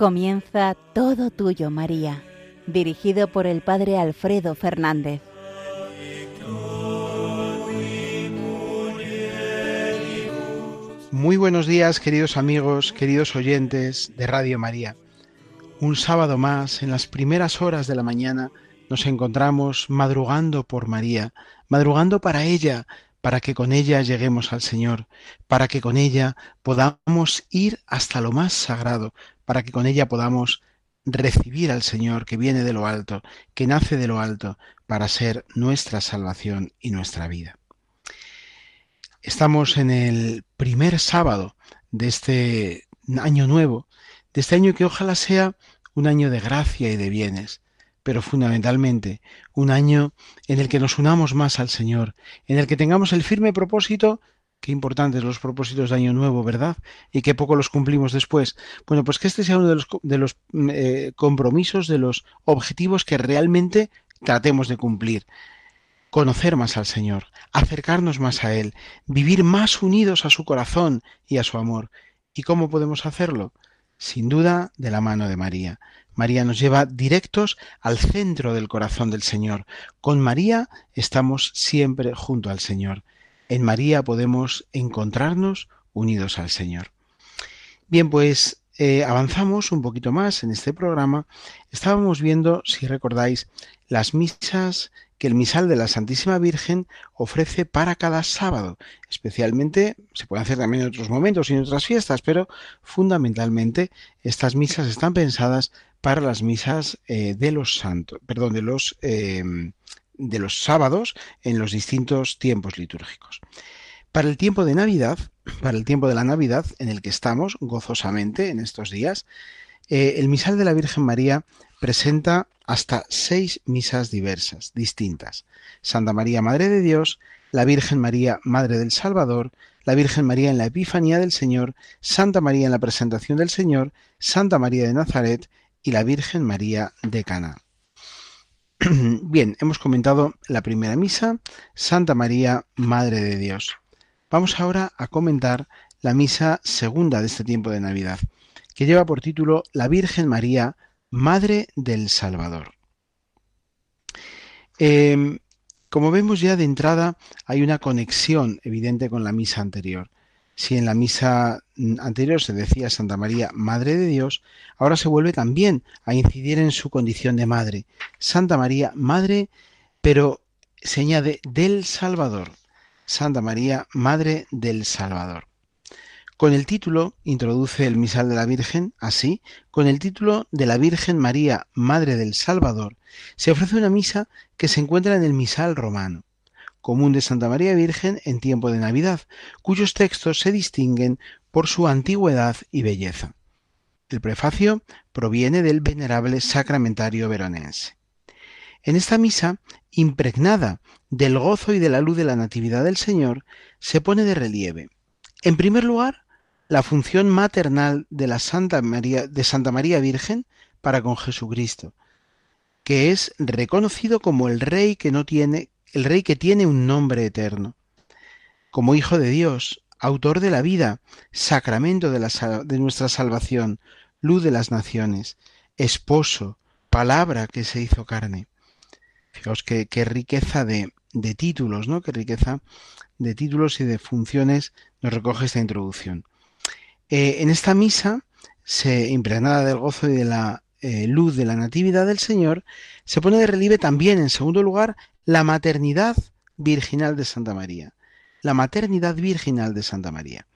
Comienza Todo Tuyo, María, dirigido por el Padre Alfredo Fernández. Muy buenos días, queridos amigos, queridos oyentes de Radio María. Un sábado más, en las primeras horas de la mañana, nos encontramos madrugando por María, madrugando para ella, para que con ella lleguemos al Señor, para que con ella podamos ir hasta lo más sagrado, para que con ella podamos recibir al Señor que viene de lo alto, que nace de lo alto, para ser nuestra salvación y nuestra vida. Estamos en el primer sábado de este año nuevo, de este año que ojalá sea un año de gracia y de bienes, pero fundamentalmente un año en el que nos unamos más al Señor, en el que tengamos el firme propósito, qué importantes los propósitos de Año Nuevo, ¿verdad? Y qué poco los cumplimos después. Bueno, pues que este sea uno de los, los eh, compromisos, de los objetivos que realmente tratemos de cumplir. Conocer más al Señor, acercarnos más a Él, vivir más unidos a su corazón y a su amor. ¿Y cómo podemos hacerlo? Sin duda, de la mano de María. María nos lleva directos al centro del corazón del Señor. Con María estamos siempre junto al Señor. En María podemos encontrarnos unidos al Señor. Bien, pues eh, avanzamos un poquito más en este programa. Estábamos viendo, si recordáis, las misas que el misal de la Santísima Virgen ofrece para cada sábado. Especialmente, se puede hacer también en otros momentos y en otras fiestas, pero fundamentalmente estas misas están pensadas para las misas eh, de los santos, perdón, de los eh, de los sábados en los distintos tiempos litúrgicos. Para el tiempo de Navidad, para el tiempo de la Navidad en el que estamos gozosamente en estos días, eh, el misal de la Virgen María presenta hasta seis misas diversas, distintas. Santa María, Madre de Dios, la Virgen María, Madre del Salvador, la Virgen María en la Epifanía del Señor, Santa María en la Presentación del Señor, Santa María de Nazaret y la Virgen María de Cana. Bien, hemos comentado la primera misa, Santa María, Madre de Dios. Vamos ahora a comentar la misa segunda de este tiempo de Navidad, que lleva por título La Virgen María, Madre del Salvador. Em, como vemos ya de entrada, hay una conexión evidente con la misa anterior. Si en la misa anterior se decía Santa María, Madre de Dios, ahora se vuelve también a incidir en su condición de madre. Santa María, Madre, pero se añade del Salvador. Santa María, Madre del Salvador. Con el título, introduce el misal de la Virgen, así, con el título de la Virgen María, Madre del Salvador, se ofrece una misa que se encuentra en el misal romano común de Santa María Virgen en tiempo de Navidad, cuyos textos se distinguen por su antigüedad y belleza. El prefacio proviene del venerable sacramentario veronense. En esta misa, impregnada del gozo y de la luz de la Natividad del Señor, se pone de relieve, en primer lugar, la función maternal de Santa María, de Santa María Virgen para con Jesucristo, que es reconocido como el Rey que no tiene el Rey que tiene un nombre eterno. Como Hijo de Dios, autor de la vida, sacramento de, la, nuestra salvación, luz de las naciones, esposo, palabra que se hizo carne. Fijaos qué, riqueza de, de, títulos, ¿no? Qué riqueza de títulos y de funciones nos recoge esta introducción. Eh, en esta misa, se, impregnada del gozo y de la eh, luz de la Natividad del Señor, se pone de relieve también, en segundo lugar, la maternidad virginal de Santa María. La maternidad virginal de Santa María,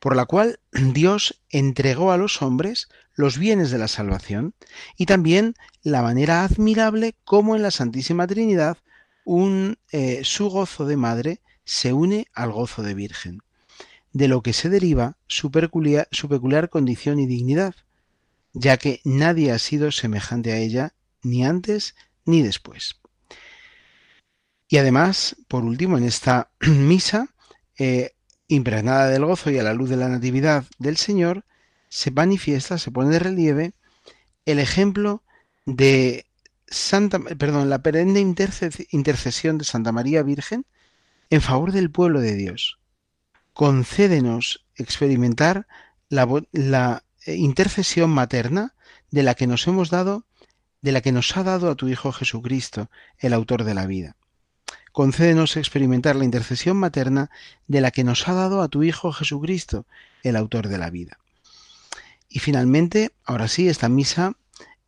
por la cual Dios entregó a los hombres los bienes de la salvación y también la manera admirable como en la Santísima Trinidad un, eh, su gozo de madre se une al gozo de virgen, de lo que se deriva su peculiar, su peculiar condición y dignidad, ya que nadie ha sido semejante a ella ni antes ni después. Y además, por último, en esta misa, eh, impregnada del gozo y a la luz de la Natividad del Señor, se manifiesta, se pone de relieve el ejemplo de Santa, perdón, la perenne intercesión de Santa María Virgen en favor del pueblo de Dios. Concédenos experimentar la, la eh, intercesión materna de la que nos hemos dado, de la que nos ha dado a tu Hijo Jesucristo, el autor de la vida. Concédenos experimentar la intercesión materna de la que nos ha dado a tu Hijo Jesucristo, el autor de la vida. Y finalmente, ahora sí, esta misa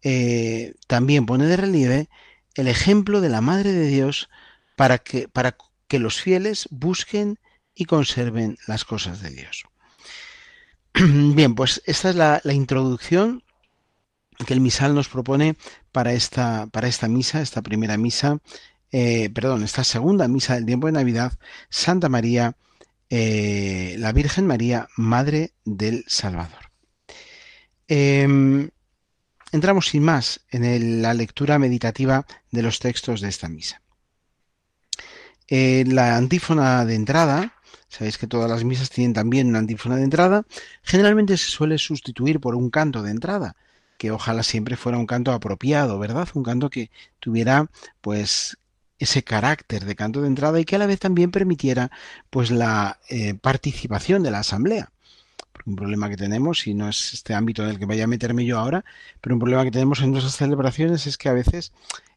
eh, también pone de relieve el ejemplo de la Madre de Dios para que, para que los fieles busquen y conserven las cosas de Dios. Bien, pues esta es la, introducción que el misal nos propone para esta, para esta misa, esta primera misa, eh, perdón, esta segunda misa del tiempo de Navidad, Santa María, eh, la Virgen María, Madre del Salvador. Em, entramos sin más en la lectura meditativa de los textos de esta misa. la antífona de entrada Sabéis que todas las misas tienen también una antífona de entrada. Generalmente se suele sustituir por un canto de entrada, que ojalá siempre fuera un canto apropiado, ¿verdad? Un canto que tuviera, pues, ese carácter de canto de entrada y que a la vez también permitiera, pues, la eh, participación de la asamblea. un problema que tenemos, y no es este ámbito en el que vaya a meterme yo ahora, pero un problema que tenemos en nuestras celebraciones es que a veces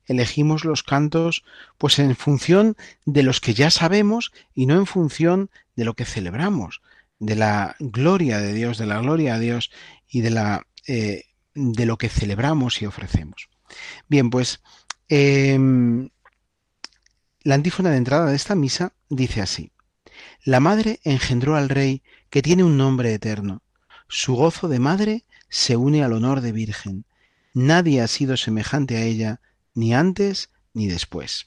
elegimos los cantos pues en función de los que ya sabemos y no en función de lo que celebramos, de la gloria de Dios, de la gloria a Dios y de la eh, de lo que celebramos y ofrecemos. Bien, pues em, la antífona de entrada de esta misa dice así: La madre engendró al rey que tiene un nombre eterno. Su gozo de madre se une al honor de virgen. Nadie ha sido semejante a ella ni antes ni después.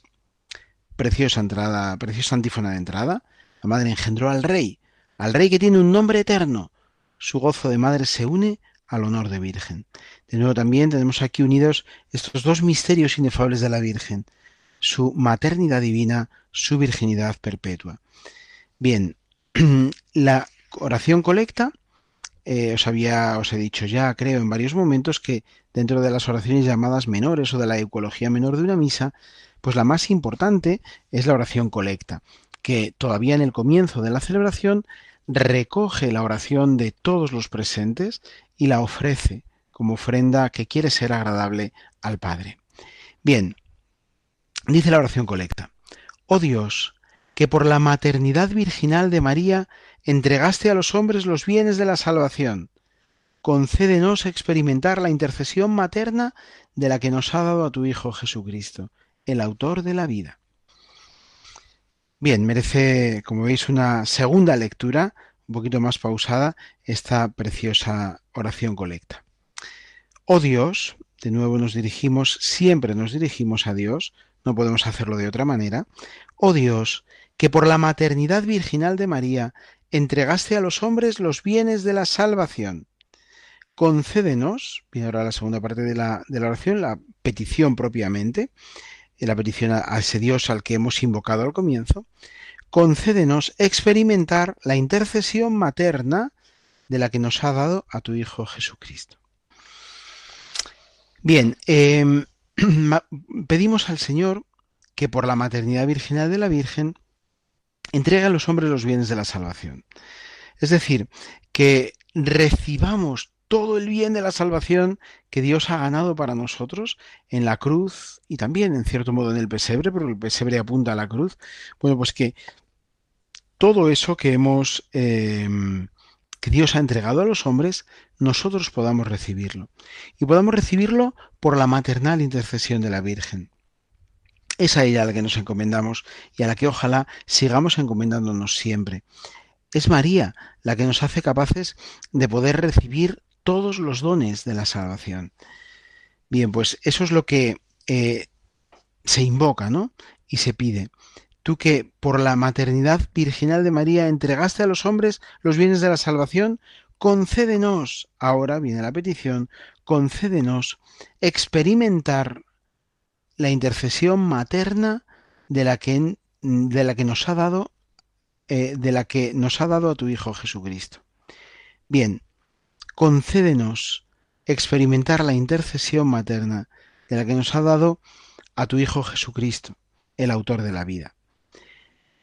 Preciosa entrada, preciosa antífona de entrada. La madre engendró al rey, al rey que tiene un nombre eterno. Su gozo de madre se une al honor de virgen. De nuevo también tenemos aquí unidos estos dos misterios inefables de la Virgen, su maternidad divina, su virginidad perpetua. Bien, la oración colecta eh, os había, os he dicho ya, creo, en varios momentos que dentro de las oraciones llamadas menores o de la ecología menor de una misa, pues la más importante es la oración colecta, que todavía en el comienzo de la celebración recoge la oración de todos los presentes y la ofrece como ofrenda que quiere ser agradable al Padre. Bien, dice la oración colecta, oh Dios, que por la maternidad virginal de María entregaste a los hombres los bienes de la salvación. Concédenos experimentar la intercesión materna de la que nos ha dado a tu Hijo Jesucristo, el autor de la vida. Bien, merece, como veis, una segunda lectura, un poquito más pausada, esta preciosa oración colecta. Oh Dios, de nuevo nos dirigimos, siempre nos dirigimos a Dios, no podemos hacerlo de otra manera. Oh Dios, que por la maternidad virginal de María entregaste a los hombres los bienes de la salvación. Concédenos, viene ahora la segunda parte de la, oración, la petición propiamente, eh, la petición a, a ese Dios al que hemos invocado al comienzo, concédenos experimentar la intercesión materna de la que nos ha dado a tu Hijo Jesucristo. Bien, em, pedimos al Señor que por la maternidad virginal de la Virgen entrega a los hombres los bienes de la salvación. Es decir, que recibamos todo el bien de la salvación que Dios ha ganado para nosotros en la cruz y también en cierto modo en el pesebre, pero el pesebre apunta a la cruz. Bueno, pues que todo eso que hemos em, que Dios ha entregado a los hombres, nosotros podamos recibirlo. Y podamos recibirlo por la maternal intercesión de la Virgen. Es a ella a la que nos encomendamos y a la que ojalá sigamos encomendándonos siempre. Es María la que nos hace capaces de poder recibir todos los dones de la salvación. Bien, pues eso es lo que eh, se invoca, ¿no? Y se pide. Tú que por la maternidad virginal de María entregaste a los hombres los bienes de la salvación, concédenos, ahora viene la petición, concédenos experimentar la intercesión materna de la que, de la que nos ha dado eh, de la que nos ha dado a tu Hijo Jesucristo. Bien, concédenos experimentar la intercesión materna de la que nos ha dado a tu Hijo Jesucristo, el autor de la vida.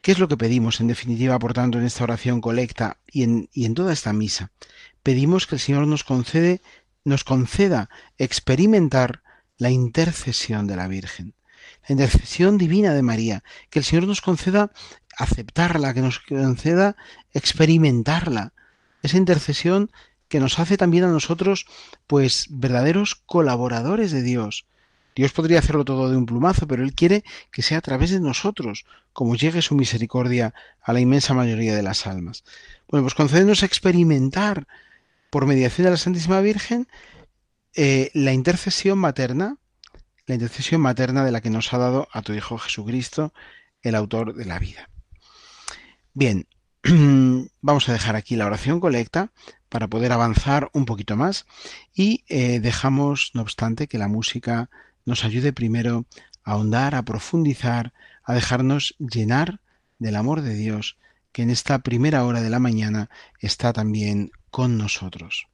¿Qué es lo que pedimos en definitiva, por tanto, en esta oración colecta y en, y en toda esta misa? Pedimos que el Señor nos concede, nos conceda experimentar la intercesión de la Virgen, la intercesión divina de María, que el Señor nos conceda aceptarla, que nos conceda experimentarla, esa intercesión que nos hace también a nosotros, pues, verdaderos colaboradores de Dios, Dios podría hacerlo todo de un plumazo, pero Él quiere que sea a través de nosotros, como llegue su misericordia a la inmensa mayoría de las almas. Bueno, pues concédenos experimentar por mediación de la Santísima Virgen eh, la intercesión materna, la intercesión materna de la que nos ha dado a tu Hijo Jesucristo, el autor de la vida. Bien, vamos a dejar aquí la oración colecta para poder avanzar un poquito más y eh, dejamos, no obstante, que la música nos ayude primero a ahondar, a profundizar, a dejarnos llenar del amor de Dios, que en esta primera hora de la mañana está también con nosotros.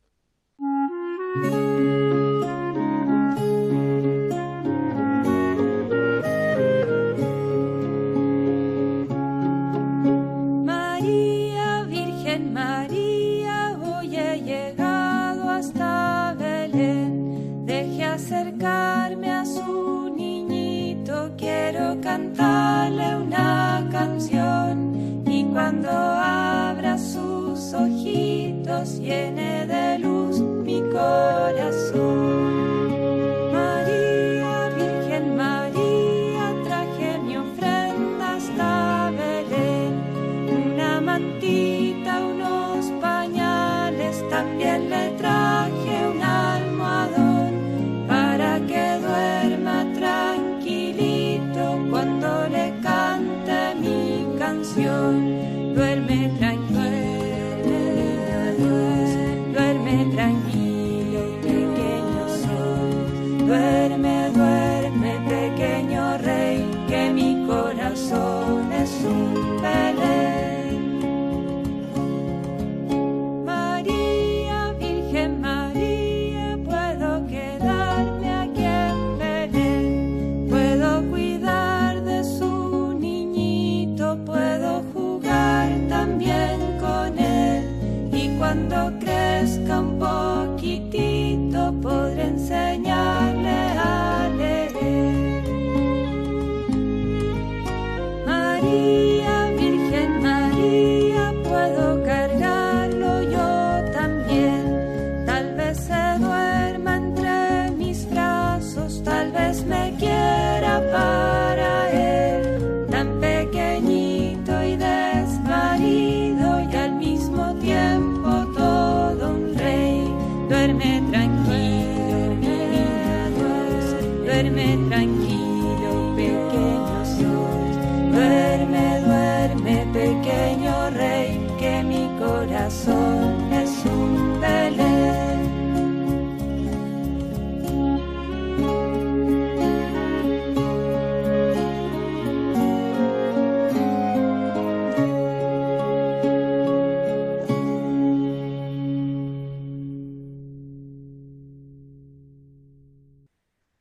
Duerme tranquilo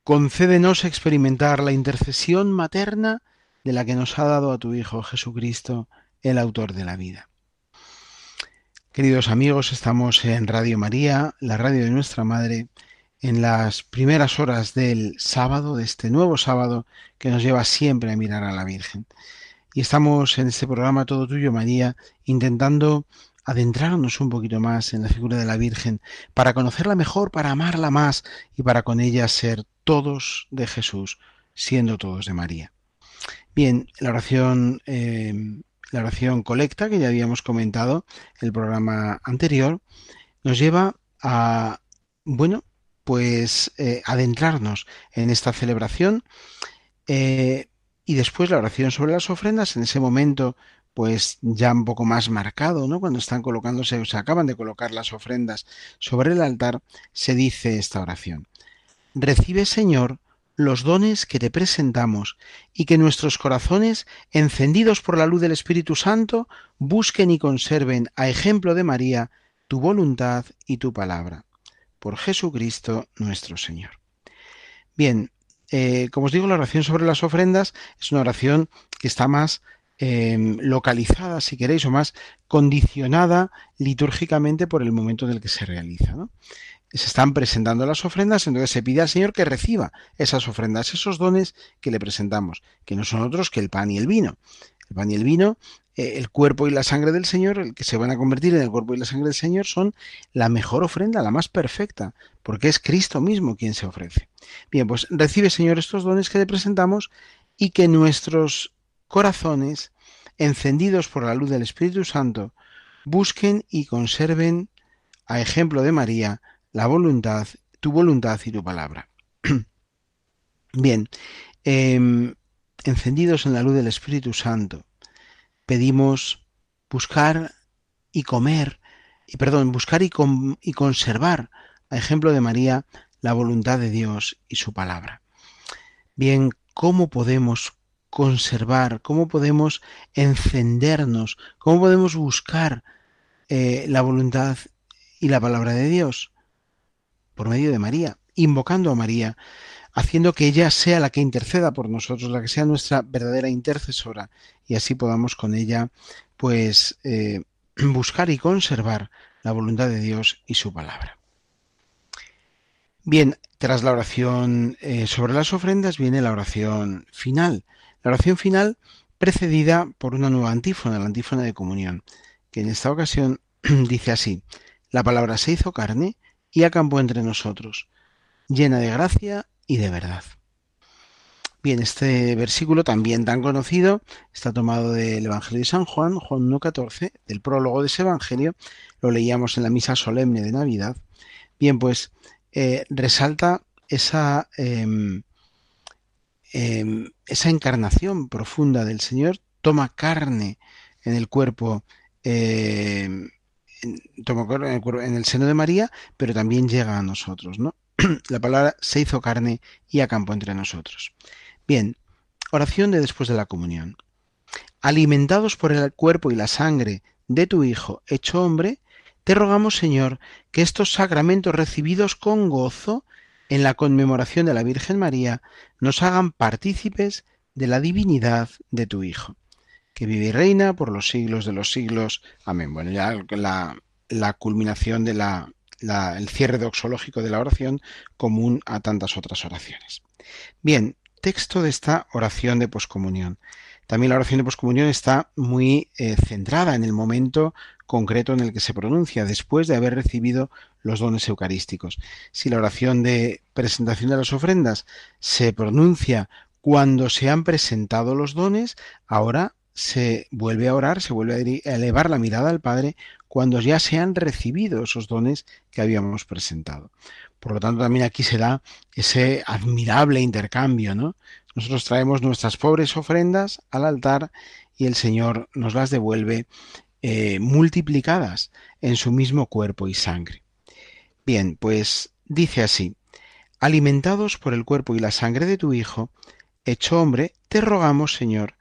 concédenos experimentar la intercesión materna de la que nos ha dado a tu Hijo Jesucristo, el autor de la vida. Queridos amigos, estamos en Radio María, la radio de nuestra Madre, en las primeras horas del sábado, de este nuevo sábado que nos lleva siempre a mirar a la Virgen. Y estamos en este programa Todo Tuyo, María, intentando adentrarnos un poquito más en la figura de la Virgen, para conocerla mejor, para amarla más y para con ella ser todos de Jesús, siendo todos de María. Bien, la oración, eh, la oración colecta que ya habíamos comentado en el programa anterior, nos lleva a, bueno, pues eh, adentrarnos en esta celebración eh, y después la oración sobre las ofrendas, en ese momento pues ya un poco más marcado, ¿no? Cuando están colocándose o se acaban de colocar las ofrendas sobre el altar, se dice esta oración. Recibe, Señor, los dones que te presentamos y que nuestros corazones, encendidos por la luz del Espíritu Santo, busquen y conserven, a ejemplo de María, tu voluntad y tu palabra. Por Jesucristo nuestro Señor. Bien, eh, como os digo, la oración sobre las ofrendas es una oración que está más em, localizada, si queréis, o más condicionada litúrgicamente por el momento en el que se realiza. Se están presentando las ofrendas, entonces se pide al Señor que reciba esas ofrendas, esos dones que le presentamos, que no son otros que el pan y el vino. El pan y el vino eh, el cuerpo y la sangre del Señor, el que se van a convertir en el cuerpo y la sangre del Señor, son la mejor ofrenda, la más perfecta, porque es Cristo mismo quien se ofrece. Bien, pues recibe, Señor, estos dones que le presentamos y que nuestros corazones, encendidos por la luz del Espíritu Santo, busquen y conserven, a ejemplo de María, la voluntad, tu voluntad y tu palabra. Bien, em, encendidos en la luz del Espíritu Santo, pedimos buscar y comer, y perdón, buscar y, y conservar, a ejemplo de María, la voluntad de Dios y su palabra. Bien, ¿cómo podemos conservar, cómo podemos encendernos, cómo podemos buscar eh, la voluntad y la palabra de Dios? Por medio de María, invocando a María, haciendo que ella sea la que interceda por nosotros, la que sea nuestra verdadera intercesora, y así podamos con ella, pues, eh, buscar y conservar la voluntad de Dios y su palabra. Bien, tras la oración eh, sobre las ofrendas viene la oración final. La oración final precedida por una nueva antífona, la antífona de comunión, que en esta ocasión dice así, la palabra se hizo carne y acampó entre nosotros, llena de gracia y de verdad. Bien, este versículo también tan conocido está tomado del Evangelio de San Juan, Juan 1.14, del prólogo de ese Evangelio, lo leíamos en la misa solemne de Navidad. Bien, pues eh, resalta esa, em, em, esa encarnación profunda del Señor, toma carne en el cuerpo, em, toma en el seno de María, pero también llega a nosotros, ¿no? la palabra se hizo carne y acampó entre nosotros. Bien, oración de después de la comunión. Alimentados por el cuerpo y la sangre de tu Hijo hecho hombre, te rogamos, Señor, que estos sacramentos recibidos con gozo en la conmemoración de la Virgen María nos hagan partícipes de la divinidad de tu Hijo, que vive y reina por los siglos de los siglos. Amén. Bueno, ya la, la culminación de la el cierre doxológico de la oración común a tantas otras oraciones. Bien, texto de esta oración de poscomunión. También la oración de poscomunión está muy eh, centrada en el momento concreto en el que se pronuncia, después de haber recibido los dones eucarísticos. Si la oración de presentación de las ofrendas se pronuncia cuando se han presentado los dones, ahora se vuelve a orar, se vuelve a elevar la mirada al Padre cuando ya se han recibido esos dones que habíamos presentado. Por lo tanto, también aquí se da ese admirable intercambio, ¿no? Nosotros traemos nuestras pobres ofrendas al altar y el Señor nos las devuelve eh, multiplicadas en su mismo cuerpo y sangre. Bien, pues dice así, alimentados por el cuerpo y la sangre de tu Hijo, hecho hombre, te rogamos, Señor,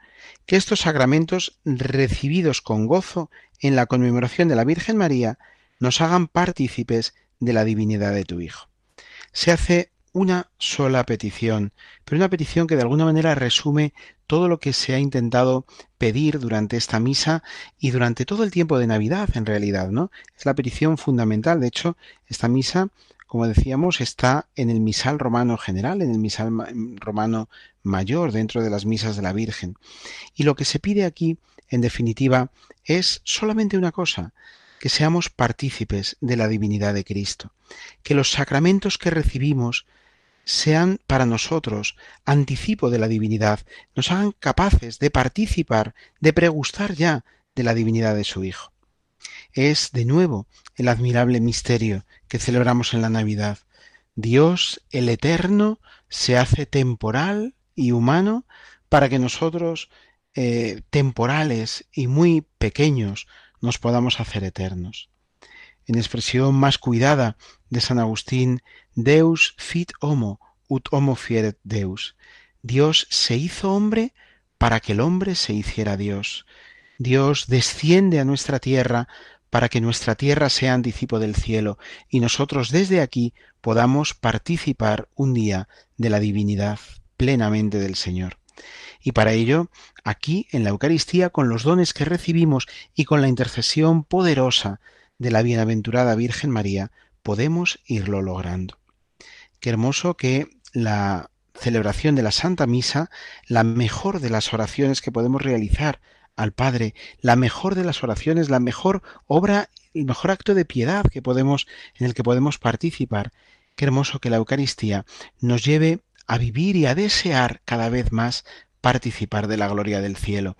que estos sacramentos recibidos con gozo en la conmemoración de la Virgen María nos hagan partícipes de la divinidad de tu Hijo. Se hace una sola petición, pero una petición que de alguna manera resume todo lo que se ha intentado pedir durante esta misa y durante todo el tiempo de Navidad, en realidad, ¿no? Es la petición fundamental. De hecho, esta misa como decíamos, está en el misal romano general, en el misal romano mayor, dentro de las misas de la Virgen. Y lo que se pide aquí, en definitiva, es solamente una cosa, que seamos partícipes de la divinidad de Cristo, que los sacramentos que recibimos sean para nosotros anticipo de la divinidad, nos hagan capaces de participar, de pregustar ya de la divinidad de su Hijo es de nuevo el admirable misterio que celebramos en la Navidad. Dios, el Eterno, se hace temporal y humano para que nosotros, eh, temporales y muy pequeños, nos podamos hacer eternos. En expresión más cuidada de San Agustín, Deus fit homo, ut homo fieret Deus. Dios se hizo hombre para que el hombre se hiciera Dios. Dios desciende a nuestra tierra para que nuestra tierra sea anticipo del cielo y nosotros desde aquí podamos participar un día de la divinidad plenamente del Señor. Y para ello, aquí en la Eucaristía, con los dones que recibimos y con la intercesión poderosa de la bienaventurada Virgen María, podemos irlo logrando. Qué hermoso que la celebración de la Santa Misa, la mejor de las oraciones que podemos realizar al Padre, la mejor de las oraciones, la mejor obra, el mejor acto de piedad que podemos en el que podemos participar. Qué hermoso que la Eucaristía nos lleve a vivir y a desear cada vez más participar de la gloria del cielo,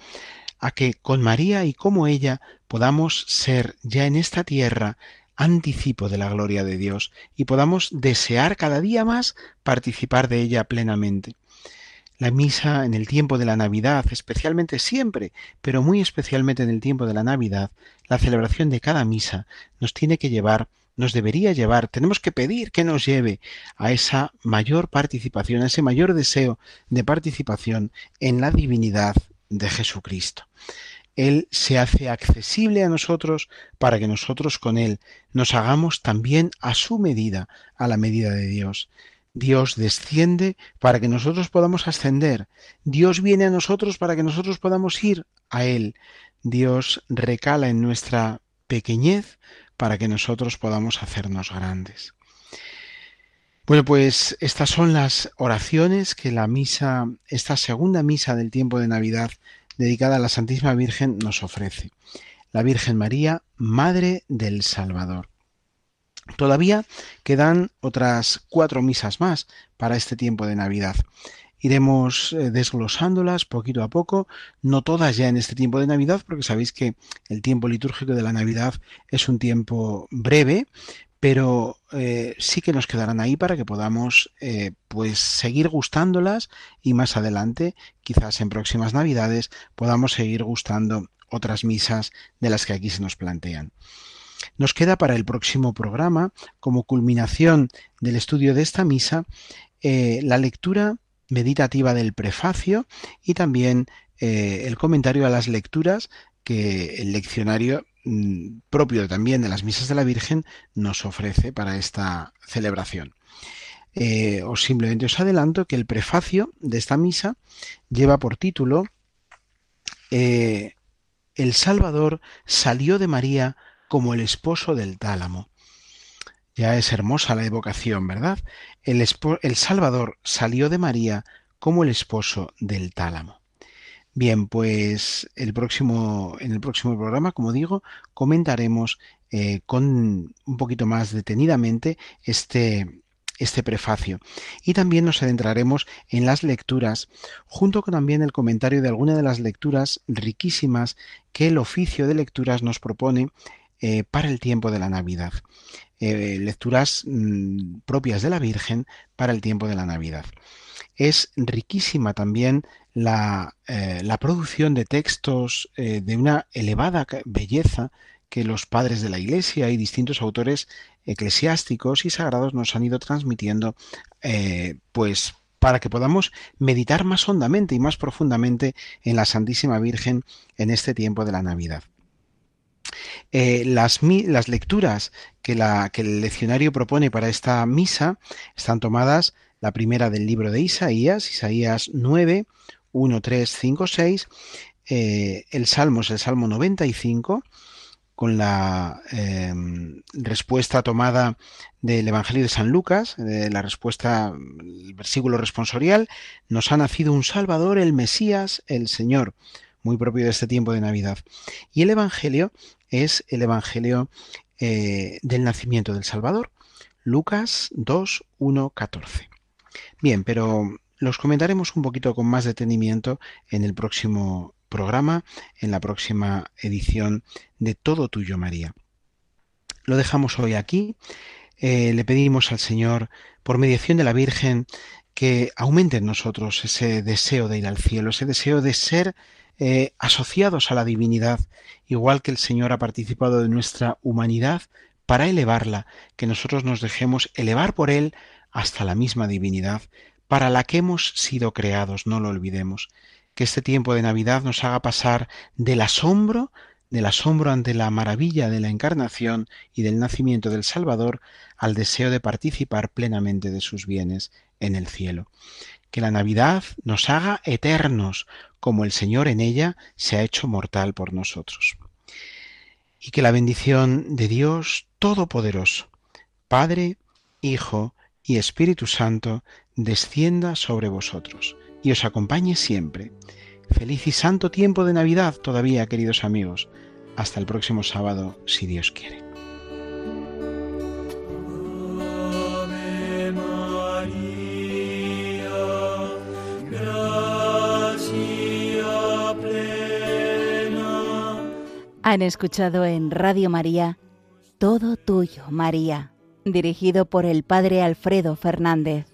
a que con María y como ella podamos ser ya en esta tierra anticipo de la gloria de Dios y podamos desear cada día más participar de ella plenamente. La misa en el tiempo de la Navidad, especialmente siempre, pero muy especialmente en el tiempo de la Navidad, la celebración de cada misa nos tiene que llevar, nos debería llevar, tenemos que pedir que nos lleve a esa mayor participación, a ese mayor deseo de participación en la divinidad de Jesucristo. Él se hace accesible a nosotros para que nosotros con Él nos hagamos también a su medida, a la medida de Dios. Dios desciende para que nosotros podamos ascender. Dios viene a nosotros para que nosotros podamos ir a Él. Dios recala en nuestra pequeñez para que nosotros podamos hacernos grandes. Bueno, pues estas son las oraciones que la misa, esta segunda misa del tiempo de Navidad dedicada a la Santísima Virgen nos ofrece. La Virgen María, Madre del Salvador. Todavía quedan otras cuatro misas más para este tiempo de Navidad. Iremos eh, desglosándolas poquito a poco, no todas ya en este tiempo de Navidad, porque sabéis que el tiempo litúrgico de la Navidad es un tiempo breve, pero eh, sí que nos quedarán ahí para que podamos eh, pues seguir gustándolas y más adelante, quizás en próximas Navidades, podamos seguir gustando otras misas de las que aquí se nos plantean. Nos queda para el próximo programa, como culminación del estudio de esta misa, eh, la lectura meditativa del prefacio y también el comentario a las lecturas que el leccionario Mm, propio también de las misas de la Virgen nos ofrece para esta celebración. Eh, simplemente os adelanto que el prefacio de esta misa lleva por título eh, El Salvador salió de María como el esposo del tálamo. Ya es hermosa la evocación, ¿verdad? El, Salvador salió de María como el esposo del tálamo. Bien, pues el próximo, en el próximo programa, como digo, comentaremos eh, con un poquito más detenidamente este, este prefacio. Y también nos adentraremos en las lecturas, junto con también el comentario de alguna de las lecturas riquísimas que el oficio de lecturas nos propone eh, para el tiempo de la Navidad. Eh, lecturas mm, propias de la Virgen para el tiempo de la Navidad. Es riquísima también eh, la, producción de textos de una elevada belleza que los padres de la Iglesia y distintos autores eclesiásticos y sagrados nos han ido transmitiendo, pues para que podamos meditar más hondamente y más profundamente en la Santísima Virgen en este tiempo de la Navidad. Las, las, lecturas que, la, que el leccionario propone para esta misa están tomadas la primera del libro de Isaías, Isaías 9, 1, 3, 5, 6. el Salmo es el Salmo 95, con la em, respuesta tomada del Evangelio de San Lucas, la respuesta, el versículo responsorial, nos ha nacido un Salvador, el Mesías, el Señor, muy propio de este tiempo de Navidad. Y el Evangelio es el Evangelio eh, del nacimiento del Salvador, Lucas 2, 1, 14. Bien, pero los comentaremos un poquito con más detenimiento en el próximo programa, en la próxima edición de Todo Tuyo María. Lo dejamos hoy aquí. Eh, le pedimos al Señor, por mediación de la Virgen, que aumente en nosotros ese deseo de ir al cielo, ese deseo de ser eh, asociados a la divinidad, igual que el Señor ha participado de nuestra humanidad para elevarla, que nosotros nos dejemos elevar por Él hasta la misma divinidad, para la que hemos sido creados, no lo olvidemos. Que este tiempo de Navidad nos haga pasar del asombro, del asombro ante la maravilla de la encarnación y del nacimiento del Salvador, al deseo de participar plenamente de sus bienes en el cielo. que la Navidad nos haga eternos, como el Señor en ella se ha hecho mortal por nosotros. Y que la bendición de Dios Todopoderoso, Padre, Hijo y Espíritu Santo, descienda sobre vosotros y os acompañe siempre. Feliz y santo tiempo de Navidad todavía, queridos amigos. Hasta el próximo sábado, si Dios quiere. Han escuchado en Radio María Todo Tuyo, María, dirigido por el Padre Alfredo Fernández.